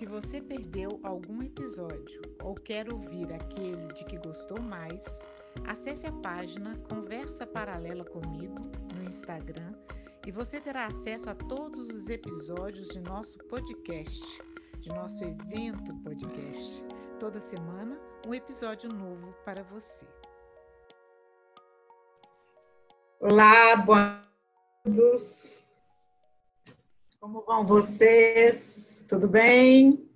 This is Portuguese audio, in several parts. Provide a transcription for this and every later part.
Se você perdeu algum episódio ou quer ouvir aquele de que gostou mais, acesse a página Conversa Paralela comigo no Instagram e você terá acesso a todos os episódios de nosso podcast, de nosso evento podcast. Toda semana um episódio novo para você. Olá, boa todos. Como vão vocês? Tudo bem?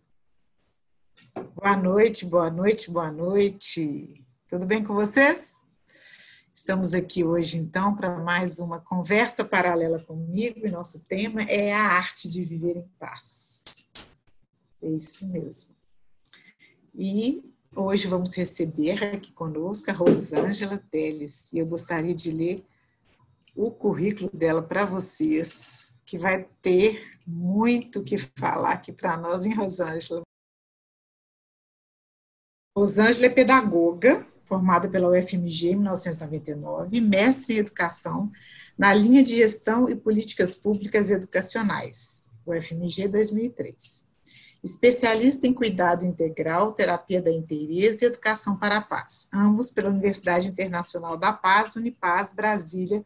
Boa noite, boa noite, boa noite. Tudo bem com vocês? Estamos aqui hoje, então, para mais uma conversa paralela comigo e nosso tema é a arte de viver em paz. É isso mesmo. E Hoje vamos receber aqui conosco a Rosângela Teles e eu gostaria de ler o currículo dela para vocês, que vai ter muito que falar aqui para nós, em Rosângela? Rosângela é pedagoga, formada pela UFMG em 1999, mestre em educação na linha de gestão e políticas públicas educacionais, UFMG 2003 especialista em cuidado integral, terapia da inteireza e educação para a paz, ambos pela Universidade Internacional da Paz, Unipaz, Brasília,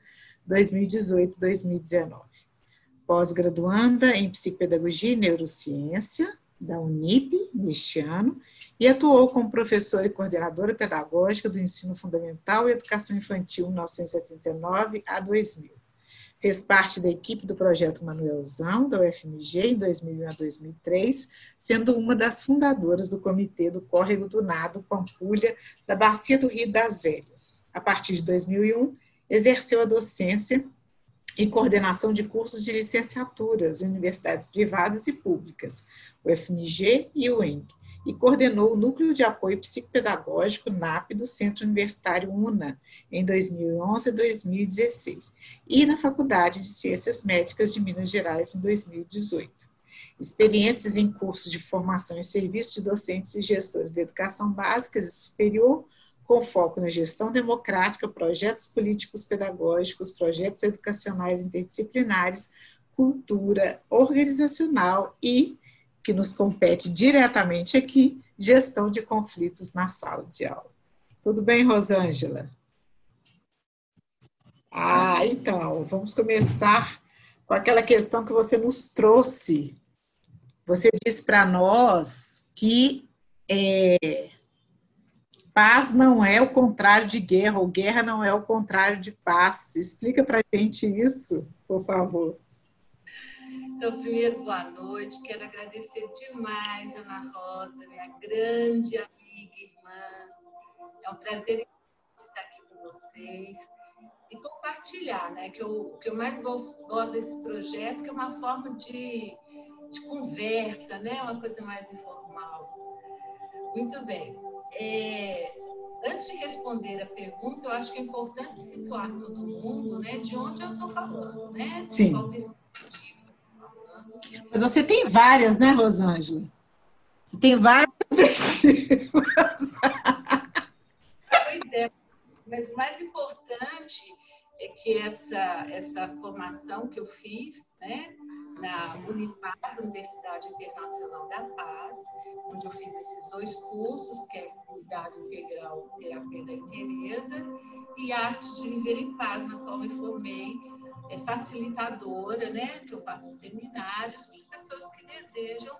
2018-2019. Pós-graduanda em psicopedagogia e neurociência da Unip, neste ano, e atuou como professora e coordenadora pedagógica do ensino fundamental e educação infantil 1979 a 2000. Fez parte da equipe do projeto Manuelzão, da UFMG, em 2001 a 2003, sendo uma das fundadoras do Comitê do Córrego do Nado Pampulha, da Bacia do Rio das Velhas. A partir de 2001, exerceu a docência e coordenação de cursos de licenciaturas em universidades privadas e públicas, o FMG e o ENG, e coordenou o Núcleo de Apoio Psicopedagógico NAP do Centro Universitário UNA em 2011 e 2016 e na Faculdade de Ciências Médicas de Minas Gerais em 2018. Experiências em cursos de formação e serviços de docentes e gestores de educação básica e superior, com foco na gestão democrática, projetos políticos pedagógicos, projetos educacionais interdisciplinares, cultura organizacional e que nos compete diretamente aqui, gestão de conflitos na sala de aula. Tudo bem, Rosângela? Ah, então, vamos começar com aquela questão que você nos trouxe. Você disse para nós que é, paz não é o contrário de guerra, ou guerra não é o contrário de paz. Explica para a gente isso, por favor. Então, primeiro, boa noite. Quero agradecer demais, Ana Rosa, minha grande amiga irmã. É um prazer estar aqui com vocês e compartilhar, né? Que o que eu mais gosto, gosto desse projeto, que é uma forma de, de conversa, né? Uma coisa mais informal. Muito bem. É, antes de responder a pergunta, eu acho que é importante situar todo mundo, né? De onde eu estou falando, né? Sim. Mas você tem várias, né, Rosângela? Você tem várias Pois é, mas o mais importante é que essa, essa formação que eu fiz, né, na Unipaz, Universidade Internacional da Paz, onde eu fiz esses dois cursos, que é Cuidado Integral, Terapia da Interesa, e Arte de Viver em Paz, na qual me formei é, facilitadora, né, que eu faço seminários para as pessoas que desejam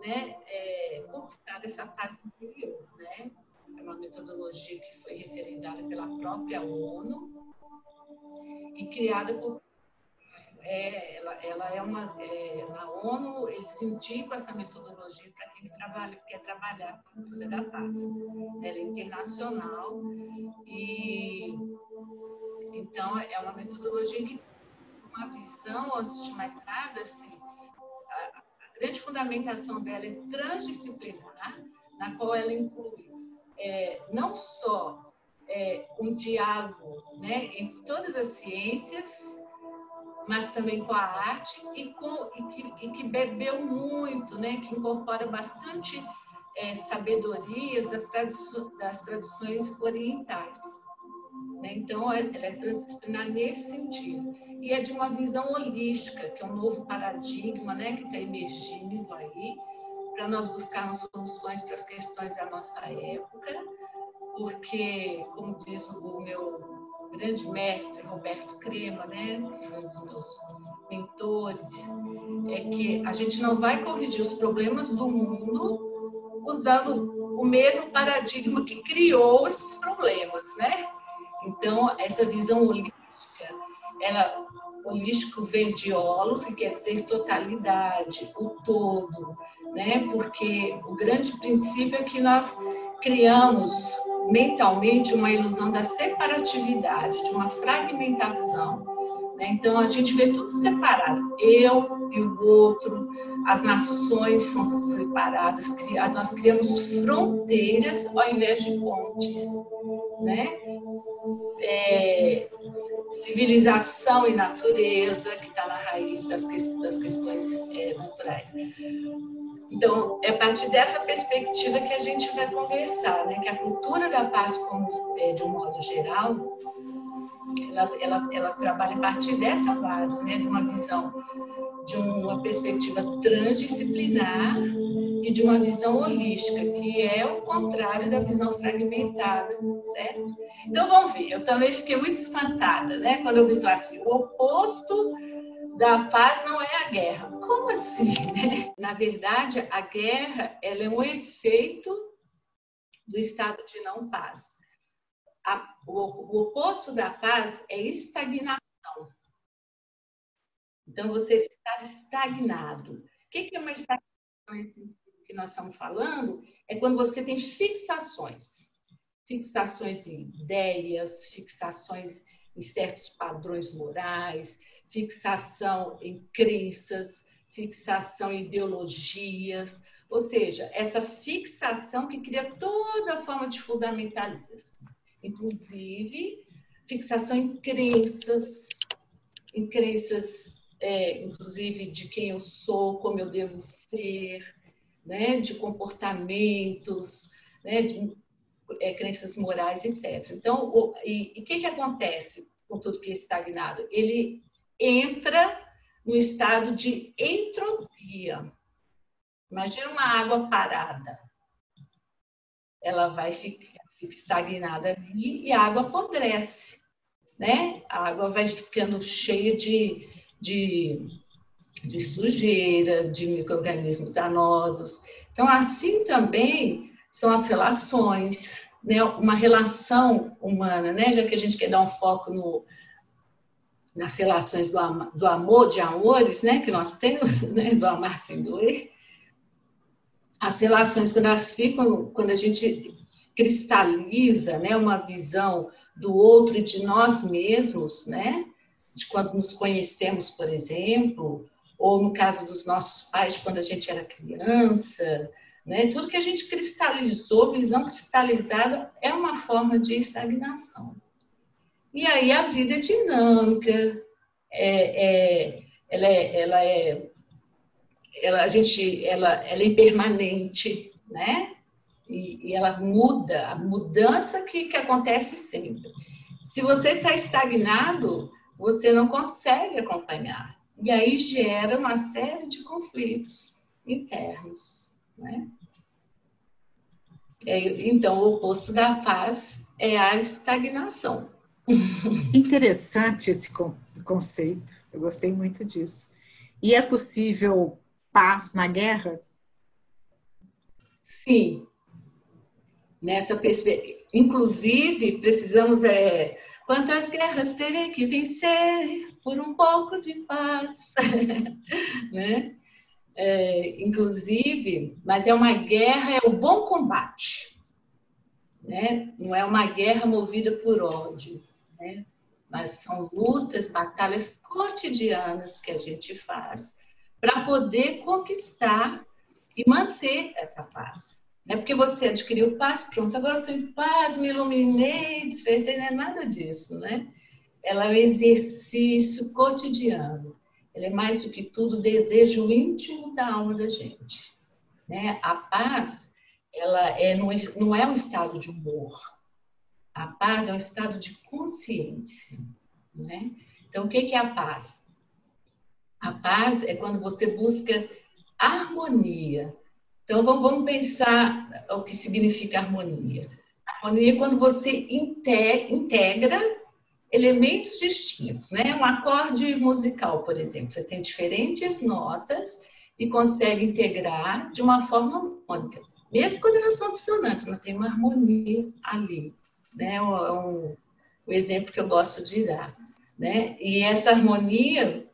né, é, conquistar essa paz interior. Né? É uma metodologia que foi referendada pela própria ONU e criada por é, ela, ela é uma é, na ONU eles indicam essa metodologia para quem trabalha, quer trabalhar com a cultura da paz. Ela é internacional e então é uma metodologia que uma visão antes de mais nada assim a, a grande fundamentação dela é transdisciplinar, na qual ela inclui é, não só é, um diálogo né, entre todas as ciências mas também com a arte e, com, e, que, e que, bebeu muito, né? que incorpora bastante é, sabedorias das, tradições, das tradições orientais. Né? Então, é, ela é transdisciplinar nesse sentido. E é de uma visão holística, que é um novo paradigma né? que está emergindo aí, para nós buscarmos soluções para as questões da nossa época, porque, como diz o meu grande mestre Roberto Crema, né, que foi um dos meus mentores, é que a gente não vai corrigir os problemas do mundo usando o mesmo paradigma que criou esses problemas, né? Então, essa visão holística, ela, holístico vem de holos, que quer dizer totalidade, o todo, né? Porque o grande princípio é que nós criamos mentalmente uma ilusão da separatividade, de uma fragmentação. Né? Então a gente vê tudo separado, eu e o outro, as nações são separadas, nós criamos fronteiras ao invés de pontes, né? É, civilização e natureza, que está na raiz das, das questões é, naturais. Então, é a partir dessa perspectiva que a gente vai conversar, né? que a cultura da paz, é, de um modo geral, ela, ela, ela trabalha a partir dessa base, né? de uma visão, de uma perspectiva transdisciplinar e de uma visão holística, que é o contrário da visão fragmentada, certo? Então, vamos ver, eu também fiquei muito espantada, né? quando eu vi falar assim, o oposto da paz não é a guerra. Como assim? Né? Na verdade, a guerra ela é um efeito do estado de não paz. A, o, o, oposto da paz é estagnação. Então, você está estagnado. O que é uma estagnação que nós estamos falando? É quando você tem fixações. Fixações em ideias, fixações em certos padrões morais, fixação em crenças, fixação em ideologias, ou seja, essa fixação que cria toda forma de fundamentalismo, inclusive fixação em crenças, em crenças, é, inclusive de quem eu sou, como eu devo ser, né, de comportamentos, né, de é, crenças morais, etc. Então, o, e o que, que acontece com tudo que é estagnado? Ele entra no estado de entropia. Imagina uma água parada. Ela vai ficar, fica estagnada ali e a água apodrece, né? A água vai ficando cheia de, de, de sujeira, de micro-organismos danosos. Então, assim também são as relações, né? Uma relação humana, né? Já que a gente quer dar um foco no, nas relações do, am do amor, de amores, né, que nós temos, né, do amar sem doer, as relações quando elas ficam, quando a gente cristaliza, né, uma visão do outro e de nós mesmos, né, de quando nos conhecemos, por exemplo, ou no caso dos nossos pais, quando a gente era criança, né, tudo que a gente cristalizou, visão cristalizada, é uma forma de estagnação. E aí a vida é dinâmica, é, é, ela é, ela é, ela, a gente, ela, ela é impermanente, né? E, e ela muda, a mudança que, que acontece sempre. Se você está estagnado, você não consegue acompanhar. E aí gera uma série de conflitos internos, né? É, então, o oposto da paz é a estagnação. Interessante esse conceito, eu gostei muito disso. E é possível paz na guerra? Sim. Nessa perspectiva. Inclusive, precisamos. É, quantas guerras terei que vencer por um pouco de paz? né? É, inclusive, mas é uma guerra, é o bom combate. Né? Não é uma guerra movida por ódio. Né? mas são lutas, batalhas cotidianas que a gente faz para poder conquistar e manter essa paz. É porque você adquiriu paz, pronto, agora eu estou em paz, me iluminei, despertei, não é nada disso, né? Ela é um exercício cotidiano. Ela é mais do que tudo desejo íntimo da alma da gente. Né? A paz, ela é, não é um estado de humor, a paz é um estado de consciência, né? Então, o que é a paz? A paz é quando você busca harmonia. Então, vamos pensar o que significa harmonia. Harmonia é quando você integra elementos distintos, né? Um acorde musical, por exemplo, você tem diferentes notas e consegue integrar de uma forma harmônica. Mesmo quando elas são dissonantes, mas tem uma harmonia ali né? É um, o exemplo que eu gosto de dar, né? E essa harmonia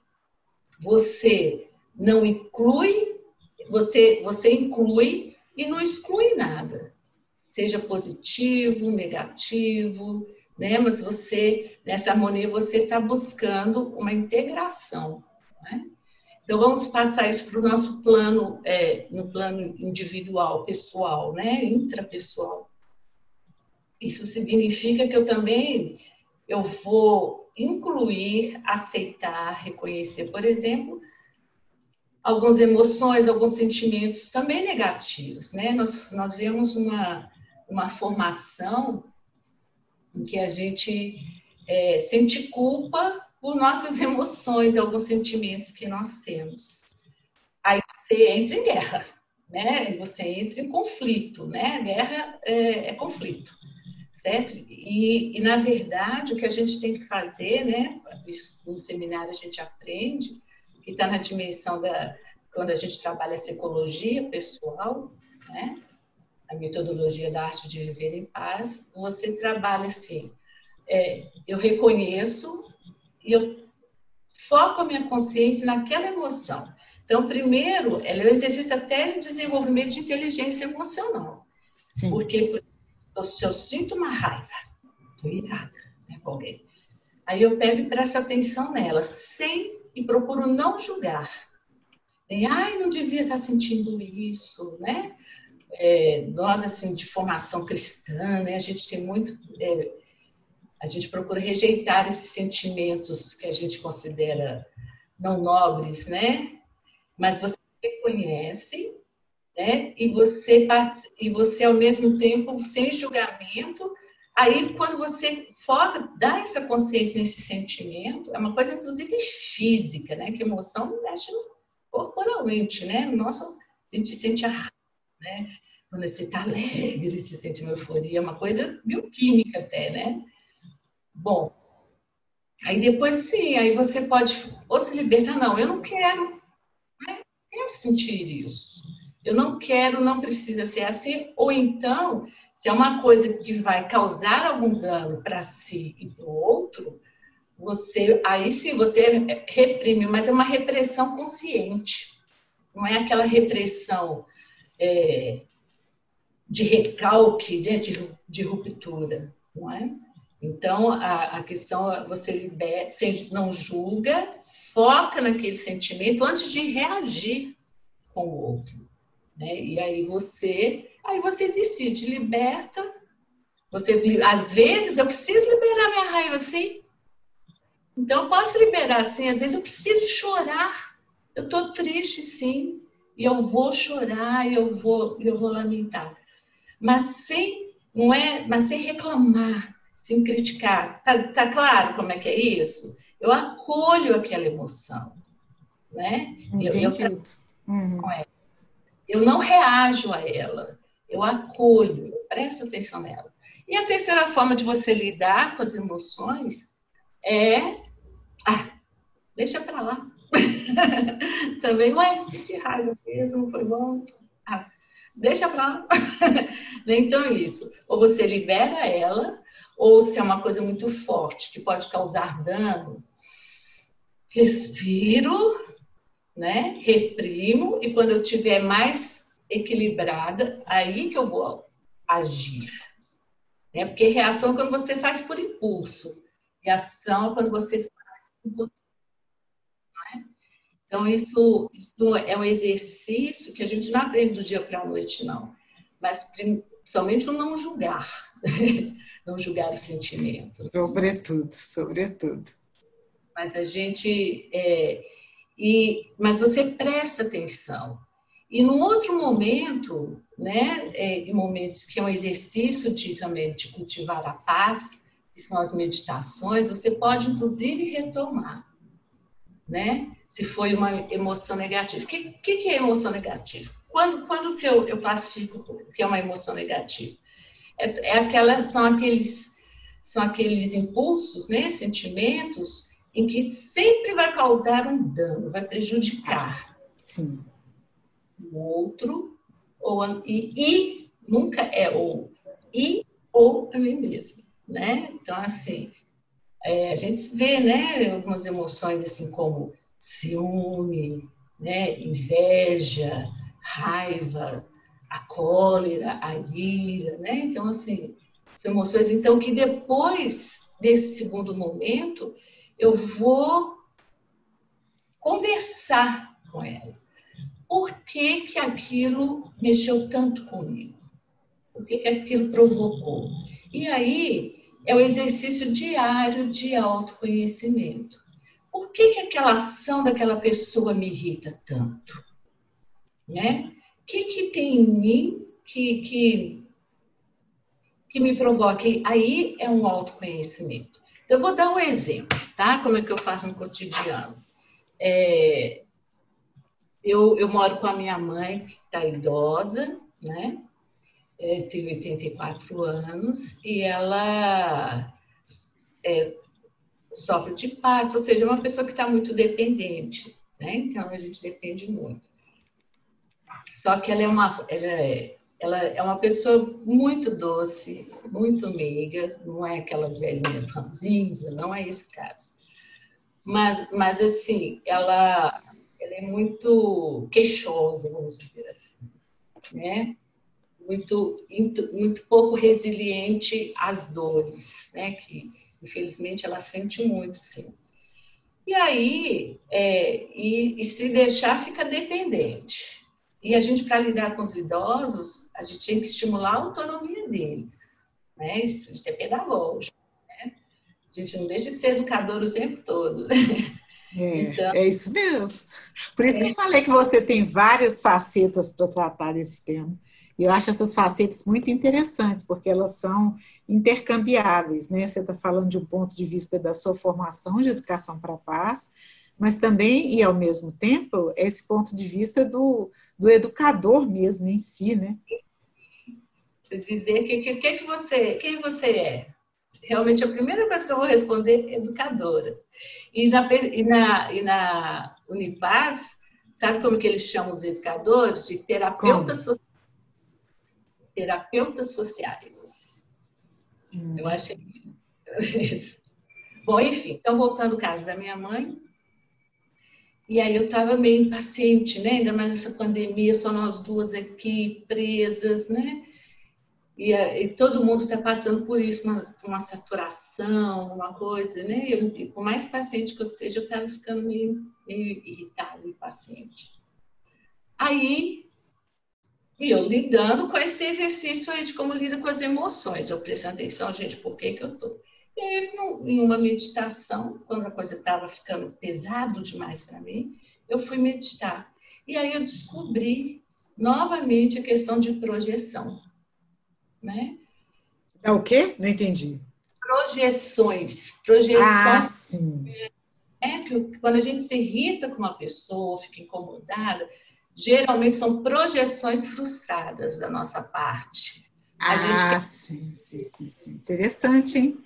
você não inclui, você você inclui e não exclui nada, seja positivo, negativo, né? Mas você nessa harmonia você está buscando uma integração, né? Então vamos passar isso para o nosso plano, é, no plano individual, pessoal, né? Intrapessoal. Isso significa que eu também eu vou incluir, aceitar, reconhecer, por exemplo, algumas emoções, alguns sentimentos também negativos, né? Nós, nós vemos uma, uma formação em que a gente é, sente culpa por nossas emoções, alguns sentimentos que nós temos. Aí você entra em guerra, né? Você entra em conflito, né? Guerra é, é conflito certo? E, e, na verdade, o que a gente tem que fazer, né? No seminário a gente aprende, que está na dimensão da. Quando a gente trabalha essa ecologia pessoal, né? A metodologia da arte de viver em paz, você trabalha assim. É, eu reconheço e eu foco a minha consciência naquela emoção. Então, primeiro, ela é um exercício até de desenvolvimento de inteligência emocional. Sim. Porque se eu sinto uma raiva, estou irada né, com alguém, aí eu pego e presto atenção nela, sem e procuro não julgar. Nem, ai, não devia estar sentindo isso, né? É, nós, assim, de formação cristã, né, a gente tem muito. É, a gente procura rejeitar esses sentimentos que a gente considera não nobres, né? Mas você reconhece né? E você e você ao mesmo tempo sem julgamento. Aí quando você foca, dá essa consciência nesse sentimento, é uma coisa inclusive física, né? Que emoção mexe corporalmente, né? Nosso, a gente sente a né? Quando você está alegre, você sente uma euforia, é uma coisa bioquímica até, né? Bom, aí depois sim, aí você pode ou se libertar, não, eu não quero, né? quero sentir isso. Eu não quero, não precisa ser assim. Ou então, se é uma coisa que vai causar algum dano para si e para o outro, você aí sim você reprime, mas é uma repressão consciente. Não é aquela repressão é, de recalque, né, de, de ruptura, não é? Então, a, a questão é você libera, você não julga, foca naquele sentimento antes de reagir com o outro. Né? E aí você, aí você decide, liberta. Você, às vezes eu preciso liberar minha raiva assim. Então eu posso liberar assim, às vezes eu preciso chorar. Eu estou triste sim, e eu vou chorar, eu vou, eu vou lamentar. Mas sem, não é, mas sem reclamar, sem criticar. Tá, tá claro como é que é isso? Eu acolho aquela emoção, né? Entendido. Eu, eu, uhum. Eu não reajo a ela, eu acolho, eu presto atenção nela. E a terceira forma de você lidar com as emoções é. Ah, deixa para lá. Também, mas de raiva mesmo, foi bom. Ah, deixa pra lá. então, é isso. Ou você libera ela, ou se é uma coisa muito forte que pode causar dano, respiro, né? Reprimo, e quando eu estiver mais equilibrada, aí que eu vou agir. Né? Porque reação é quando você faz por impulso. Reação é quando você faz por você. É? Então, isso, isso é um exercício que a gente não aprende do dia para a noite, não. Mas, principalmente, o não julgar. não julgar o sentimento. Sobretudo, sobretudo. Mas a gente. É, e, mas você presta atenção. E no outro momento, né, é, em momentos que é um exercício de também de cultivar a paz, que são as meditações, você pode inclusive retomar, né? Se foi uma emoção negativa. O que, que, que é emoção negativa? Quando, quando que eu, eu classifico o que é uma emoção negativa? É, é são aqueles, são aqueles impulsos, né, sentimentos, em que sempre vai causar um dano, vai prejudicar. Sim. O outro, ou e, e nunca é ou e ou a mim mesma, né? Então, assim, é, a gente vê, né, algumas emoções assim como ciúme, né, inveja, raiva, a cólera, a ira, né? Então, assim, são emoções, então, que depois desse segundo momento, eu vou conversar com ela. Por que, que aquilo mexeu tanto comigo? Por que, que aquilo provocou? E aí é o exercício diário de autoconhecimento. Por que, que aquela ação daquela pessoa me irrita tanto? Né? O que, que tem em mim que, que, que me provoque? Aí é um autoconhecimento. Então, eu vou dar um exemplo, tá? Como é que eu faço no cotidiano. É, eu, eu moro com a minha mãe, que está idosa, né? É, tem 84 anos, e ela é, sofre de partos, ou seja, é uma pessoa que está muito dependente, né? Então, a gente depende muito. Só que ela é uma, ela é, ela é uma pessoa muito doce, muito meiga, não é aquelas velhinhas ranzinhas, não é esse caso. Mas, mas assim, ela, ela é muito queixosa, vamos dizer assim, né? Muito, muito, muito pouco resiliente às dores, né? Que, infelizmente, ela sente muito, sim. E aí, é, e, e se deixar, fica dependente. E a gente, para lidar com os idosos, a gente tem que estimular a autonomia deles. Né? Isso, isso é pedagógico. Né? A gente não deixa de ser educador o tempo todo. É, então, é isso mesmo. Por isso é. que eu falei que você tem várias facetas para tratar desse tema. E eu acho essas facetas muito interessantes, porque elas são intercambiáveis, né? Você está falando de um ponto de vista da sua formação de educação para a paz, mas também, e ao mesmo tempo, esse ponto de vista do, do educador mesmo em si, né? Dizer que, que, que, que você, quem você é. Realmente, a primeira coisa que eu vou responder é educadora. E na, e na, e na Unipaz, sabe como que eles chamam os educadores? De terapeutas, so, terapeutas sociais. Hum. Eu achei isso. Bom, enfim, então voltando ao caso da minha mãe, e aí eu estava meio impaciente, né? Ainda mais nessa pandemia, só nós duas aqui presas, né? E, e todo mundo está passando por isso, uma, uma saturação, uma coisa, né? Eu, e por mais paciente que eu seja, eu estava ficando meio, meio irritada, impaciente. Aí, eu lidando com esse exercício aí de como lida com as emoções, eu prestando atenção, gente, por que que eu estou e aí, em uma meditação, quando a coisa estava ficando pesado demais para mim, eu fui meditar. E aí eu descobri novamente a questão de projeção. Né? É o quê? Não entendi. Projeções. Projeções. Ah, sim. É que quando a gente se irrita com uma pessoa, fica incomodada, geralmente são projeções frustradas da nossa parte. A ah, gente... sim, sim, sim, sim. Interessante, hein?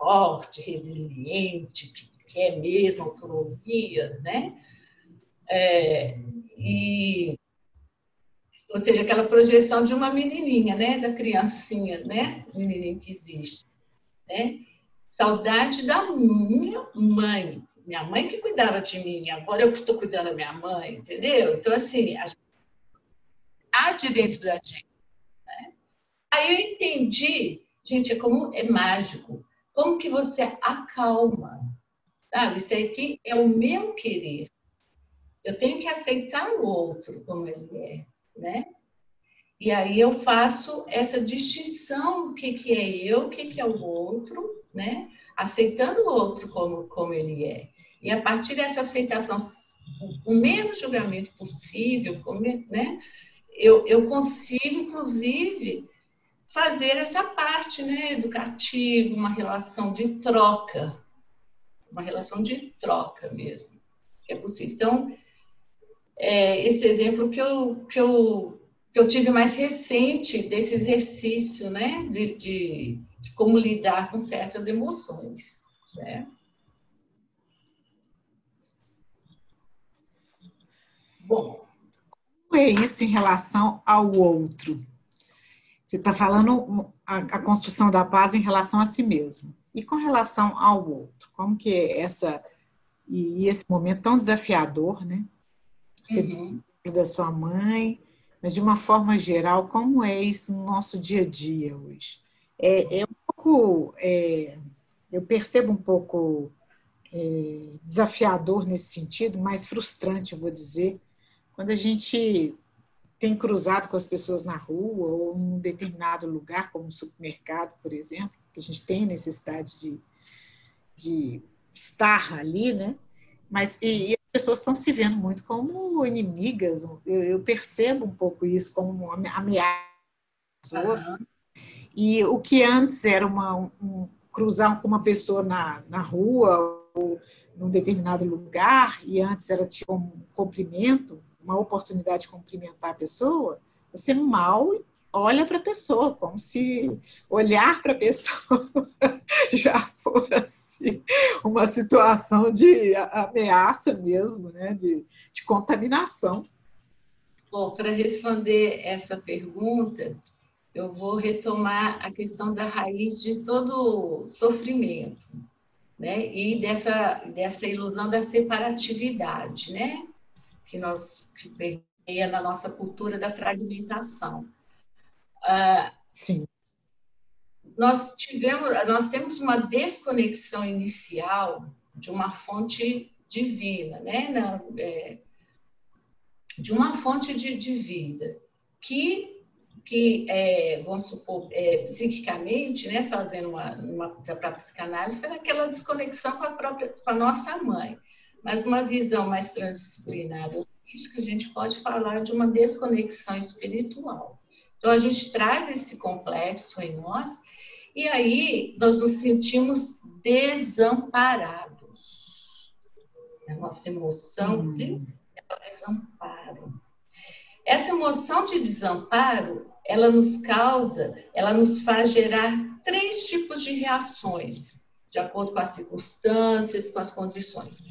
forte, resiliente, que quer mesmo autonomia, né? É, e, ou seja, aquela projeção de uma menininha, né, da criancinha, né, menininha que existe, né? Saudade da minha mãe, minha mãe que cuidava de mim, agora eu que estou cuidando da minha mãe, entendeu? Então assim, a há de dentro da gente. Né? Aí eu entendi, gente, é como é mágico, como que você acalma, sabe? Isso aqui é o meu querer. Eu tenho que aceitar o outro como ele é, né? E aí eu faço essa distinção o que, que é eu, o que, que é o outro, né? Aceitando o outro como, como ele é. E a partir dessa aceitação, o menos julgamento possível, né? Eu, eu consigo, inclusive, fazer essa parte né, educativa, uma relação de troca, uma relação de troca mesmo, é possível. Então, é, esse exemplo que eu, que, eu, que eu tive mais recente desse exercício, né, de, de, de como lidar com certas emoções, né? Bom, como é isso em relação ao outro? Você está falando a, a, construção da paz em relação a si mesmo. E com relação ao outro? Como que é essa e esse momento tão desafiador, né? Você uhum. da sua mãe, mas de uma forma geral, como é isso no nosso dia a dia hoje? É, é um pouco, é, eu percebo um pouco é, desafiador nesse sentido, mais frustrante, eu vou dizer, quando a gente tem cruzado com as pessoas na rua ou em um determinado lugar, como um supermercado, por exemplo, que a gente tem necessidade de, de estar ali, né? Mas e, e pessoas estão se vendo muito como inimigas. Eu, eu percebo um pouco isso como uma ameaça. Uhum. E o que antes era uma, um, cruzar com uma pessoa na, na rua ou num determinado lugar, e antes era tipo um cumprimento, uma oportunidade de cumprimentar a pessoa, você mal olha para a pessoa, como se olhar para a pessoa já fosse uma situação de ameaça mesmo, né? de, de contaminação. Bom, para responder essa pergunta, eu vou retomar a questão da raiz de todo sofrimento, né? E dessa, dessa ilusão da separatividade, né? que nós que permeia na nossa cultura da fragmentação. Sim. Nós tivemos, nós temos uma desconexão inicial de uma fonte divina, né? Na, é, de uma fonte de, de, vida que que é, vamos supor é, psiquicamente, né, fazendo uma, uma para psicanálise, foi aquela desconexão com a própria com a nossa mãe. Mas numa visão mais transdisciplinar a gente pode falar de uma desconexão espiritual. Então, a gente traz esse complexo em nós e aí nós nos sentimos desamparados. A nossa emoção hum. é o desamparo. Essa emoção de desamparo, ela nos causa, ela nos faz gerar três tipos de reações, de acordo com as circunstâncias, com as condições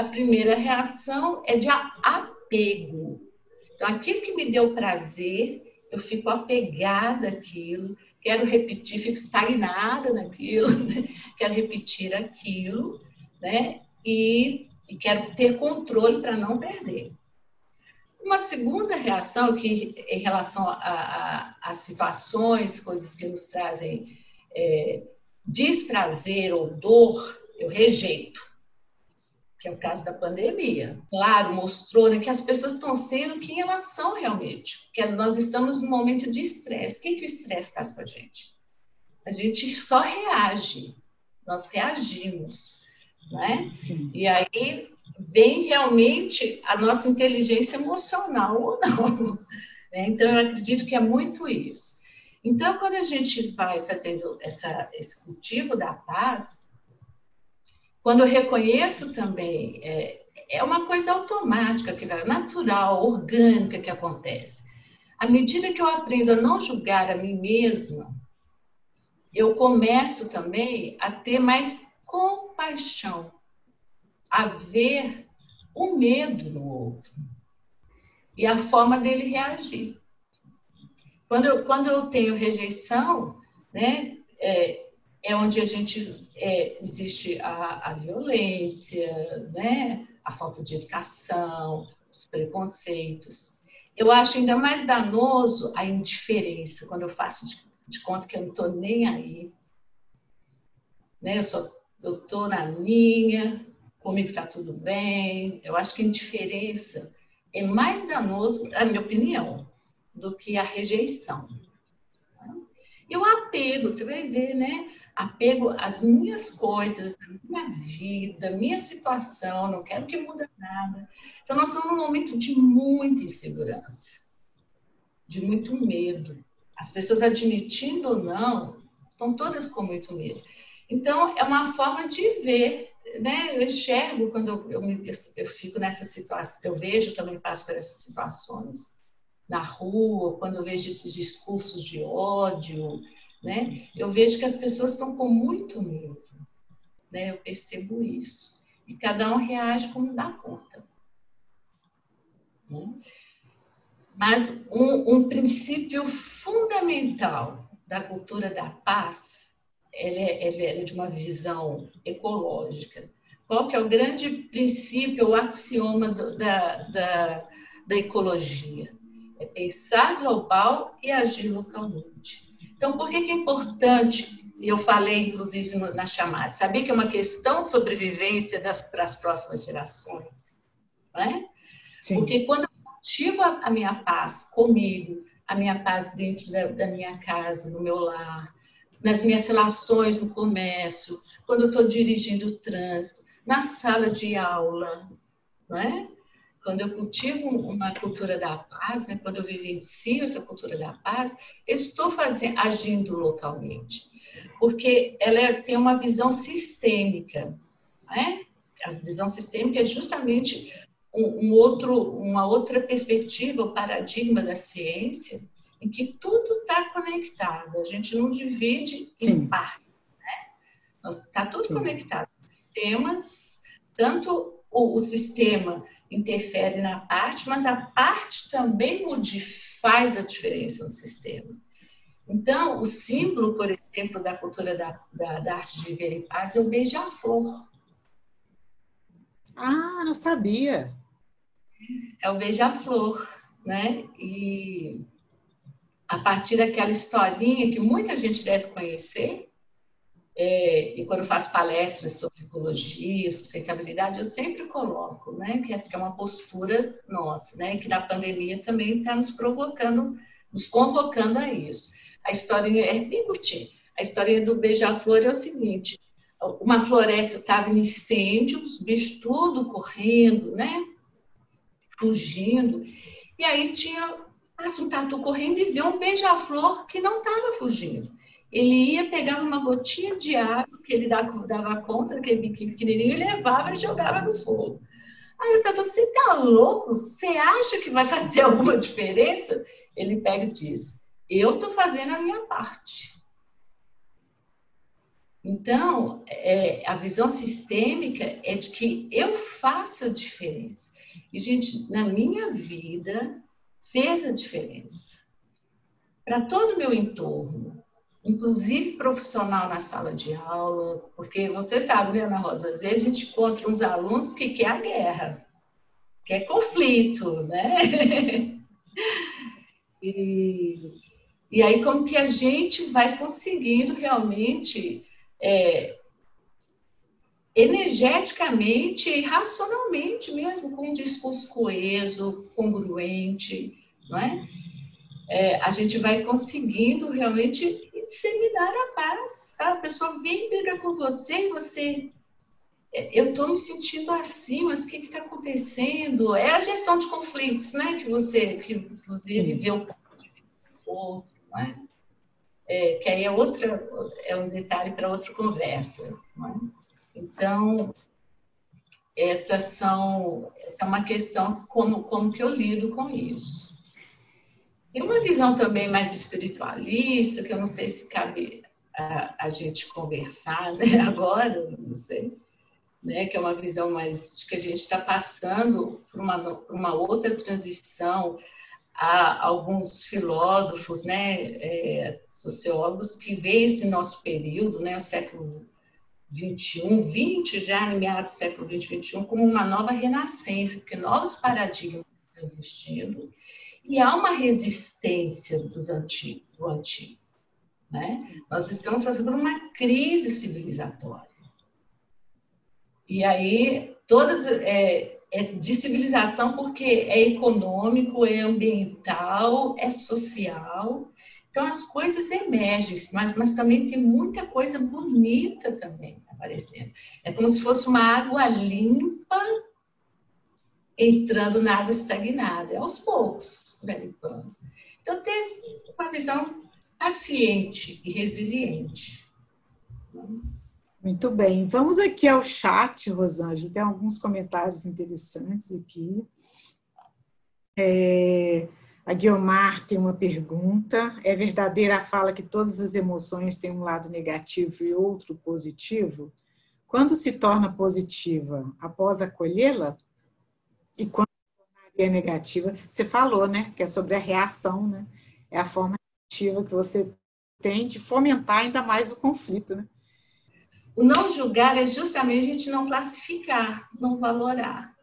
a primeira reação é de apego. Então, aquilo que me deu prazer, eu fico apegada àquilo, quero repetir, fico estagnada naquilo, quero repetir aquilo, né? E, e quero ter controle para não perder. Uma segunda reação, que em relação a, situações, coisas que nos trazem é, desprazer ou dor, eu rejeito que é o caso da pandemia. Claro, mostrou né, que as pessoas estão sendo quem elas são realmente, porque nós estamos num momento de estresse. O que, que o estresse faz com a gente? A gente só reage, nós reagimos, né? Sim. E aí vem realmente a nossa inteligência emocional ou não. Né? Então, eu acredito que é muito isso. Então, quando a gente vai fazendo essa, esse cultivo da paz, quando eu reconheço também, é, é uma coisa automática, que natural, orgânica que acontece. À medida que eu aprendo a não julgar a mim mesma, eu começo também a ter mais compaixão, a ver o medo no outro e a forma dele reagir. Quando eu, quando eu tenho rejeição, né, é, é onde a gente é, existe a, a violência, né, a falta de educação, os preconceitos. Eu acho ainda mais danoso a indiferença, quando eu faço de, de conta que eu não estou nem aí. Né? Eu estou na minha, comigo está tudo bem. Eu acho que a indiferença é mais danoso, na minha opinião, do que a rejeição. E o apego, você vai ver, né? Apego às minhas coisas, à minha vida, minha situação, não quero que mude nada. Então, nós estamos num momento de muita insegurança, de muito medo. As pessoas admitindo ou não, estão todas com muito medo. Então, é uma forma de ver, né? Eu enxergo quando eu, eu, eu fico nessa situação, eu vejo também passo por essas situações na rua, quando eu vejo esses discursos de ódio, né? Eu vejo que as pessoas estão com muito medo, né? Eu percebo isso. E cada um reage como dá conta. Né? Mas um, um, princípio fundamental da cultura da paz, ele é, ele é de uma visão ecológica. Qual que é o grande princípio, o axioma do, da, da, da ecologia? É pensar global e agir localmente. Então, por que, que é importante e eu falei, inclusive, na chamada, sabia que é uma questão de sobrevivência das, para as próximas gerações. Não é? Sim. Porque quando eu cultivo a minha paz comigo, a minha paz dentro da, da minha casa, no meu lar, nas minhas relações no comércio, quando eu estou dirigindo o trânsito, na sala de aula, não é? Quando eu cultivo uma cultura da paz, né? quando eu vivencio essa cultura da paz, eu estou fazendo, agindo localmente, porque ela é, tem uma visão sistêmica, né? A visão sistêmica é justamente um, um outro, uma outra perspectiva, o paradigma da ciência, em que tudo está conectado. A gente não divide Sim. em partes. Né? Está tudo Sim. conectado. Sistemas, tanto o, o, sistema interfere na parte, mas a parte também faz a diferença no sistema. Então, o símbolo, por exemplo, da cultura da, da, da arte de viver em paz é o beija-flor. Ah, não sabia é o beija-flor, né? E a partir daquela historinha que muita gente deve conhecer, é, e quando faço palestras sobre ecologia, sustentabilidade, eu sempre coloco, né, que essa é uma postura nossa, né, que na pandemia também está nos provocando, nos convocando a isso. A historinha é bem curtinha. A história do beija-flor é o seguinte: uma floresta estava em incêndio, os bichos tudo correndo, né? fugindo. E aí tinha um tatu correndo e vê um beija-flor que não estava fugindo. Ele ia, pegava uma gotinha de água que ele dava, conta, aquele biquinho pequenininho, e levava e jogava no fogo. Aí o tatu, você tá louco? Você acha que vai fazer alguma diferença? Ele pega e diz, eu tô fazendo a minha parte. Então, é, a visão sistêmica é de que eu faço a diferença. E, gente, na minha vida, fez a diferença. Para todo o meu entorno, inclusive profissional na sala de aula, porque você sabe, né, Ana Rosa, às vezes a gente encontra uns alunos que quer a guerra, quer conflito, né? e, e aí, como que a gente vai conseguindo realmente é, energeticamente e racionalmente mesmo, com um discurso coeso, congruente, não é? é? a gente vai conseguindo realmente disseminar a paz, sabe? A pessoa vem brigar com você e você... É, eu estou me sentindo assim, mas o que está acontecendo? É a gestão de conflitos, né? Que você, que inclusive, vê o outro, não é? que aí é outra, é um detalhe para outra conversa, não é? Então, essas são, essa é uma questão como, como que eu lido com isso. E uma visão também mais espiritualista, que eu não sei se cabe a, a gente conversar né, agora, não sei, né, que é uma visão mais de que a gente está passando por uma, por uma outra transição. há alguns filósofos, né, é, sociólogos, que veem esse nosso período, né, o século 21, 20 já, meados do século 20, 21, como uma nova renascença, porque novos paradigmas estão existindo e há uma resistência dos antigos, do antigo. Né? Nós estamos fazendo uma crise civilizatória. E aí, todas. É, é de civilização porque é econômico, é ambiental, é social. Então as coisas emergem, mas, mas também tem muita coisa bonita também aparecendo. É como se fosse uma água limpa entrando na água estagnada, é aos poucos, limpando. Então ter uma visão paciente e resiliente. Muito bem, vamos aqui ao chat, Rosângela, tem alguns comentários interessantes aqui. É, a Guiomar tem uma pergunta. É verdadeira a fala que todas as emoções têm um lado negativo e outro positivo? Quando se torna positiva? Após acolhê-la? E quando é negativa? Você falou, né? Que é sobre a reação, né? É a forma negativa que você tem de fomentar ainda mais o conflito, né? O não julgar é justamente a gente não classificar, não valorar.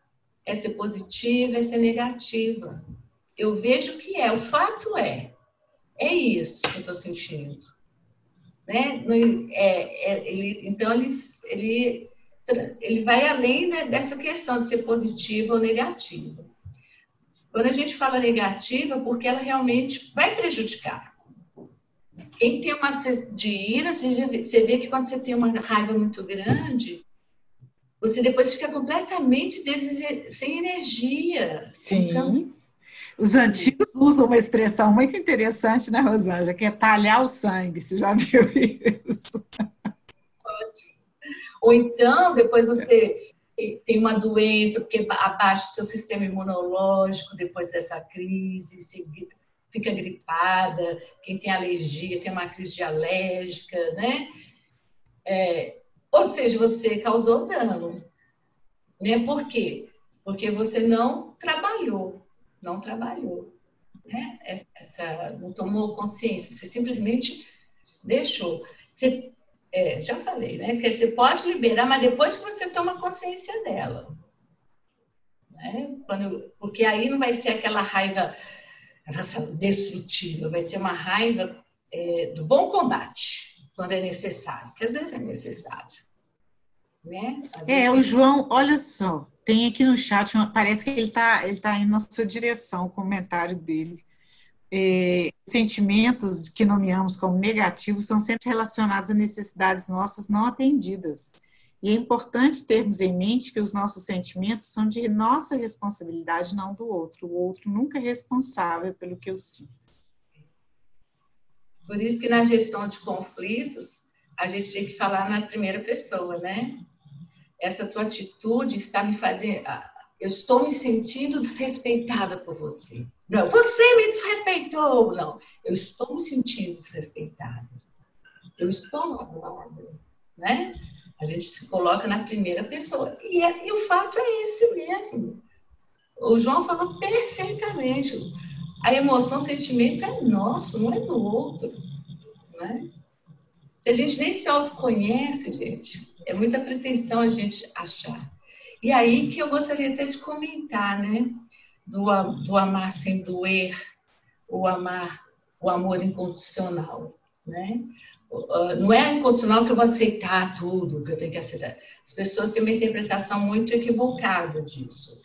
É ser positiva, é ser negativa. Eu vejo o que é, o fato é. É isso que eu estou sentindo. Né? É, é, ele, então, ele, ele, ele vai além dessa questão de ser positiva ou negativa. Quando a gente fala negativa, porque ela realmente vai prejudicar. Quem tem uma de ira, você vê que quando você tem uma raiva muito grande, você depois fica completamente sem energia. Sim. Então, Os antigos usam uma expressão muito interessante, né, Rosângela, que é talhar o sangue. Você já viu isso? Ou então, depois você tem uma doença, porque abaixa o seu sistema imunológico depois dessa crise, fica gripada, quem tem alergia tem uma crise alérgica, né? É, ou seja, você causou dano. Né? Por quê? Porque você não trabalhou, não trabalhou. Né? Essa, não tomou consciência, você simplesmente deixou. Você, é, já falei, né? Que você pode liberar, mas depois que você toma consciência dela. Né? Quando, porque aí não vai ser aquela raiva raça destrutiva, vai ser uma raiva é, do bom combate, quando é necessário, que às vezes é necessário. Né? É, o João, olha só, tem aqui no chat, parece que ele está ele tá indo na sua direção, o comentário dele. É, sentimentos que nomeamos como negativos são sempre relacionados a necessidades nossas não atendidas. E é importante termos em mente que os nossos sentimentos são de nossa responsabilidade, não do outro. O outro nunca é responsável pelo que eu sinto. Por isso que na gestão de conflitos, a gente tem que falar na primeira pessoa, né? Essa tua atitude está me fazendo. Eu estou me sentindo desrespeitada por você. Não, você me desrespeitou. Não, eu estou me sentindo desrespeitada. Eu estou magoada, né? A gente se coloca na primeira pessoa. E, é, e o fato é esse mesmo. O João falou perfeitamente. A emoção, o sentimento é nosso, não é do outro. Né? Se a gente nem se autoconhece, gente, é muita pretensão a gente achar. E aí que eu gostaria até de comentar, né? Do, do amar sem doer, o amar, o amor incondicional, né? Ah, não é incondicional que eu vou aceitar tudo, que eu tenho que aceitar. As pessoas têm uma interpretação muito equivocada disso.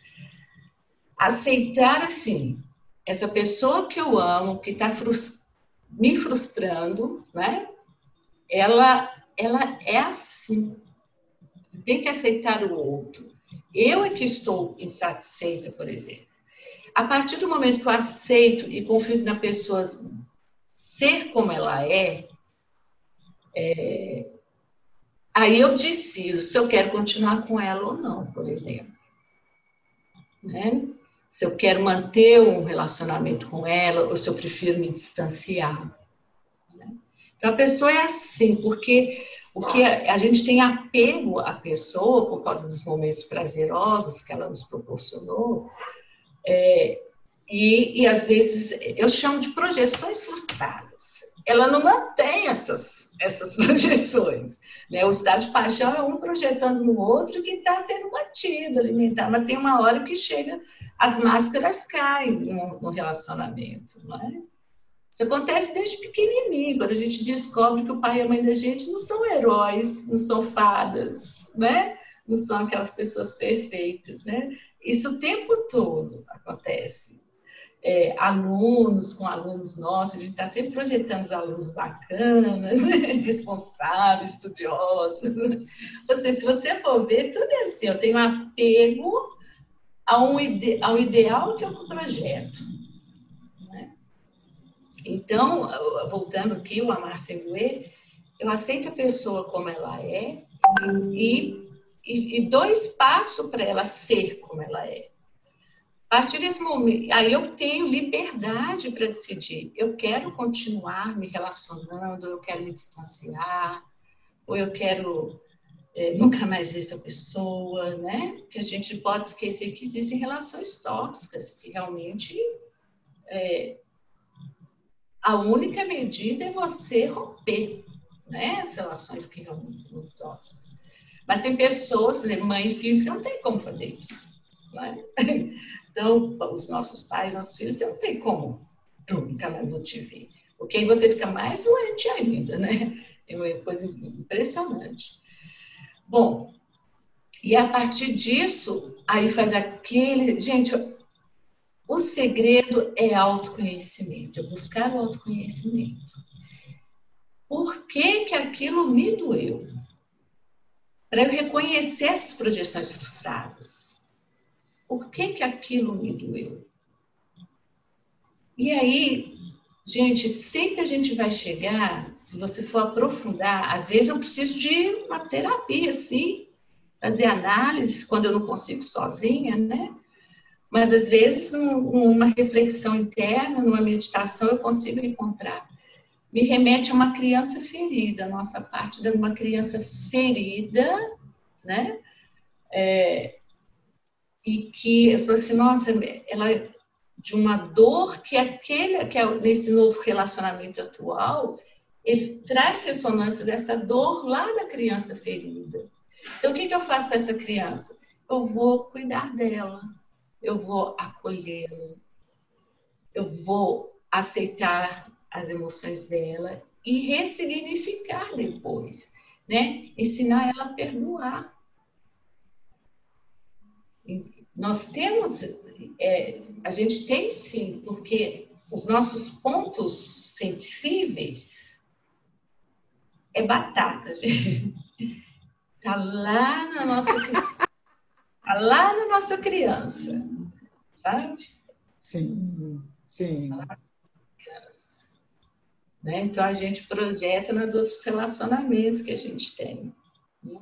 Aceitar assim, essa pessoa que eu amo, que está frust... me frustrando, né? Ela, ela é assim. Tem que aceitar o outro. Eu é que estou insatisfeita, por exemplo. A partir do momento que eu aceito e confio na pessoa ser como ela é, é, aí eu decido se eu quero continuar com ela ou não, por exemplo. Né? Se eu quero manter um relacionamento com ela ou se eu prefiro me distanciar. Né? Então a pessoa é assim, porque o que a, a gente tem apego à pessoa por causa dos momentos prazerosos que ela nos proporcionou, é, e, e às vezes eu chamo de projeções frustradas. Ela não mantém essas, essas projeções. Né? O estado de paixão é um projetando no outro que está sendo mantido, alimentado, mas tem uma hora que chega, as máscaras caem no, no relacionamento. Não é? Isso acontece desde pequenininho, quando a gente descobre que o pai e a mãe da gente não são heróis, não são fadas, né? Não são aquelas pessoas perfeitas, né? Isso o tempo todo acontece. É, alunos com alunos nossos, a gente está sempre projetando os alunos bacanas, responsáveis, estudiosos. Ou seja, se você for ver, tudo é assim, eu tenho apego a um ide ao ideal que eu projeto. Então, voltando aqui, o amar sem doer, eu aceito a pessoa como ela é e, e, e dou espaço para ela ser como ela é. A partir desse momento, aí eu tenho liberdade para decidir. Eu quero continuar me relacionando, eu quero me distanciar, ou eu quero é, nunca mais ver essa pessoa, né? Porque a gente pode esquecer que existem relações tóxicas que realmente é, a única medida é você romper né, as relações que muito tóxicas. Mas tem pessoas, por exemplo, mãe e filho, você não tem como fazer isso. Né? Então, os nossos pais, nossos filhos, você não tem como. Nunca mais vou te ver. Porque aí você fica mais doente ainda, né? É uma coisa impressionante. Bom, e a partir disso, aí faz aquele. Gente, o segredo é autoconhecimento, é buscar o autoconhecimento. Por que, que aquilo me doeu? Para eu reconhecer essas projeções frustradas. Por que, que aquilo me doeu? E aí, gente, sempre a gente vai chegar, se você for aprofundar, às vezes eu preciso de uma terapia, sim, fazer análises quando eu não consigo sozinha, né? Mas às vezes numa reflexão interna, numa meditação, eu consigo encontrar. Me remete a uma criança ferida, nossa parte de uma criança ferida, né? É, e que eu falei assim, nossa, ela de uma dor que aquele que é nesse novo relacionamento atual, ele traz ressonância dessa dor lá da criança ferida. Então, o que, que eu faço com essa criança? Eu vou cuidar dela, eu vou acolhê-la, eu vou aceitar as emoções dela e ressignificar depois, né? Ensinar ela a perdoar. Nós temos, é, a gente tem sim, porque os nossos pontos sensíveis é batata, gente. Tá lá na nossa lá na nossa criança, sabe? Sim, sim. Né? Então a gente projeta nos outros relacionamentos que a gente tem. Né?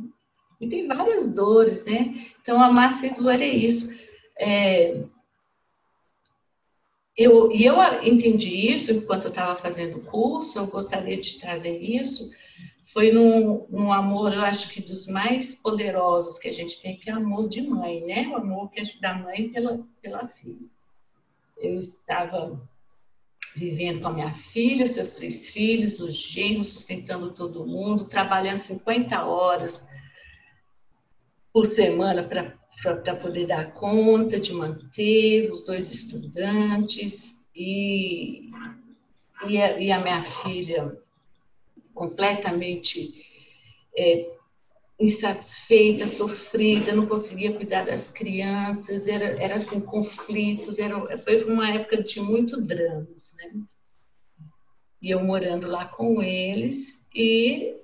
E tem várias dores, né? Então a massa e dor é isso. É... Eu, e eu entendi isso enquanto eu estava fazendo o curso, eu gostaria de trazer isso, foi num, num, amor, eu acho que dos mais poderosos que a gente tem, que é o amor de mãe, né? O amor que da mãe pela, pela filha. Eu estava vivendo com a minha filha, seus três filhos, os genros, sustentando todo mundo, trabalhando 50 horas por semana para poder dar conta de manter os dois estudantes e, e, a, e a minha filha completamente é, insatisfeita, sofrida, não conseguia cuidar das crianças, era, era assim, conflitos, era, foi uma época de muito dramas, né? E eu morando lá com eles, e,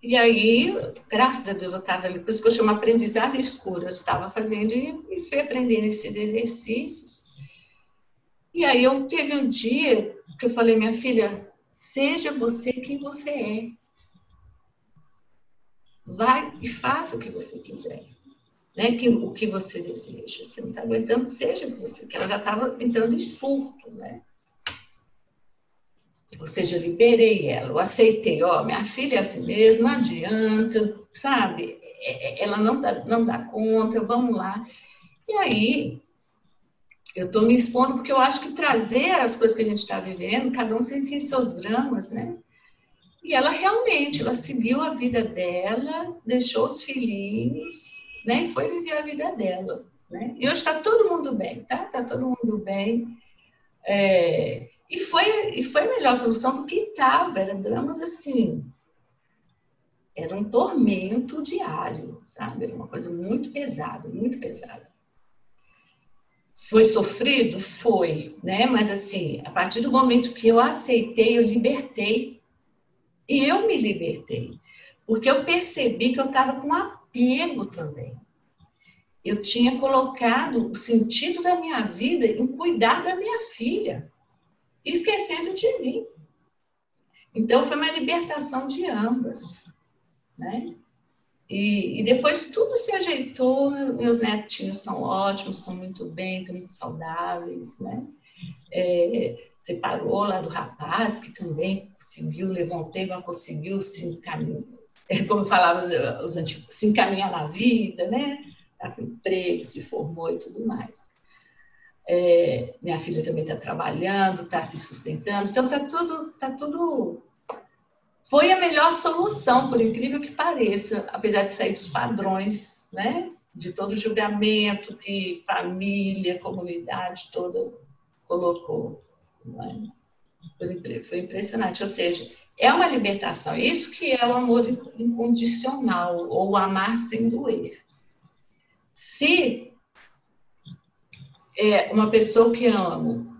e aí, graças a Deus, eu estava ali, por isso que eu chamo aprendizagem escura, eu estava fazendo e, e fui aprendendo esses exercícios. E aí eu teve um dia que eu falei, minha filha, Seja você quem você é. Vai e faça o que você quiser. Né? Que, o que você deseja. Você não está aguentando, seja você. Que ela já estava entrando em surto, né? Ou seja, eu liberei ela, eu aceitei, ó, minha filha é assim mesmo, não adianta, sabe? É, é, ela não dá, não dá conta, vamos lá. E aí, eu estou me expondo porque eu acho que trazer as coisas que a gente está vivendo, cada um tem seus dramas, né? E ela realmente, ela seguiu a vida dela, deixou os filhinhos, né? E foi viver a vida dela, né? E hoje está todo mundo bem, tá? Está todo mundo bem. É, e, foi, e foi a melhor solução do que estava. Eram dramas assim. Era um tormento diário, sabe? Era uma coisa muito pesada, muito pesada. Foi sofrido? Foi, né? Mas assim, a partir do momento que eu aceitei, eu libertei e eu me libertei, porque eu percebi que eu estava com apego também. Eu tinha colocado o sentido da minha vida em cuidar da minha filha, esquecendo de mim. Então foi uma libertação de ambas, né? E, e, depois tudo se ajeitou, meus netinhos estão ótimos, estão muito bem, estão muito saudáveis, né? é, separou lá do rapaz, que também conseguiu, levantei, mas conseguiu se encaminhar, como falava os antigos, se encaminhar na vida, né? Tá com emprego, se formou e tudo mais. É, minha filha também está trabalhando, está se sustentando, então está tudo, tá tudo. Foi a melhor solução, por incrível que pareça, apesar de sair dos padrões, né? De todo julgamento que família, comunidade toda colocou. É? Foi impressionante. Ou seja, é uma libertação. Isso que é o amor incondicional, ou amar sem doer. Se é uma pessoa que amo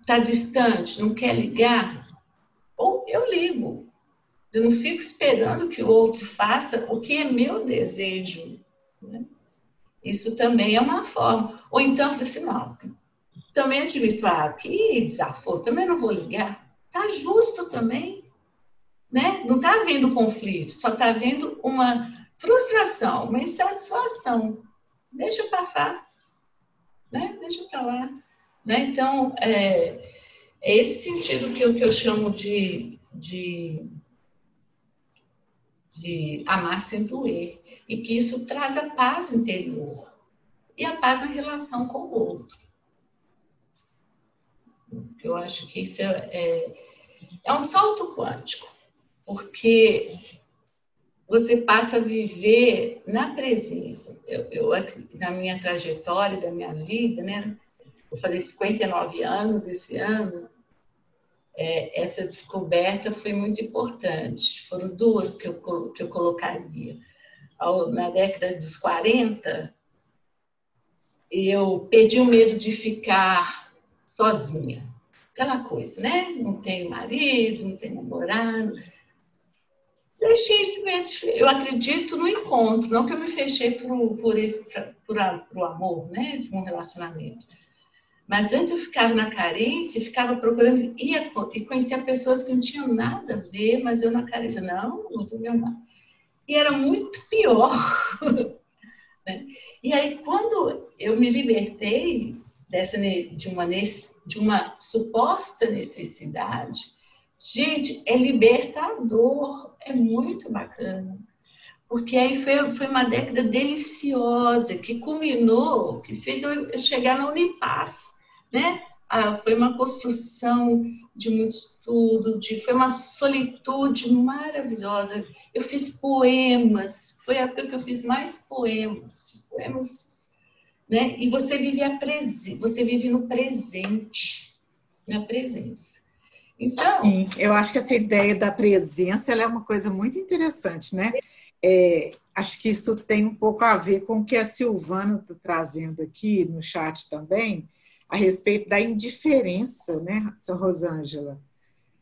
está distante, não quer ligar, ou eu ligo. Eu não fico esperando que o outro faça o que é meu desejo. Né? Isso também é uma forma. Ou então, eu assim, não, também admito, ah, que desaforo, também não vou ligar. Tá justo também, né? Não tá havendo conflito, só tá havendo uma frustração, uma insatisfação. Deixa passar, né? Deixa para lá. Né? Então, é, é, esse sentido que eu, que eu chamo de, de, de amar sem doer. E que isso traz a paz interior e a paz na relação com o outro. Eu acho que isso é, é, é um salto quântico, porque você passa a viver na presença. Eu, eu, na minha trajetória da minha vida, né? Vou fazer 59 anos esse ano. É, essa descoberta foi muito importante. Foram duas que eu, que eu colocaria. Ao, na década dos 40, eu perdi o medo de ficar sozinha. Aquela coisa, né? Não tenho marido, não tenho namorado. Deixei eu acredito no encontro, não que eu me fechei por, por, esse, por, por o amor, né? De um relacionamento. Mas antes eu ficava na carência, ficava procurando, ia, e conhecia pessoas que não tinham nada a ver, mas eu na carência, não, não vou me amar. E era muito pior. né? E aí, quando eu me libertei dessa, de, uma, de uma suposta necessidade, gente, é libertador, é muito bacana. Porque aí foi, foi uma década deliciosa, que culminou, que fez eu chegar na Unipaz, né? Ah, foi uma construção de muito estudo, de, foi uma solitude maravilhosa. Eu fiz poemas, foi a época que eu fiz mais poemas, fiz poemas né? E você vive a presen você vive no presente, na presença. Então, Sim, eu acho que essa ideia da presença é uma coisa muito interessante, né? É, acho que isso tem um pouco a ver com o que a Silvana está trazendo aqui no chat também, a respeito da indiferença, né, Rosângela?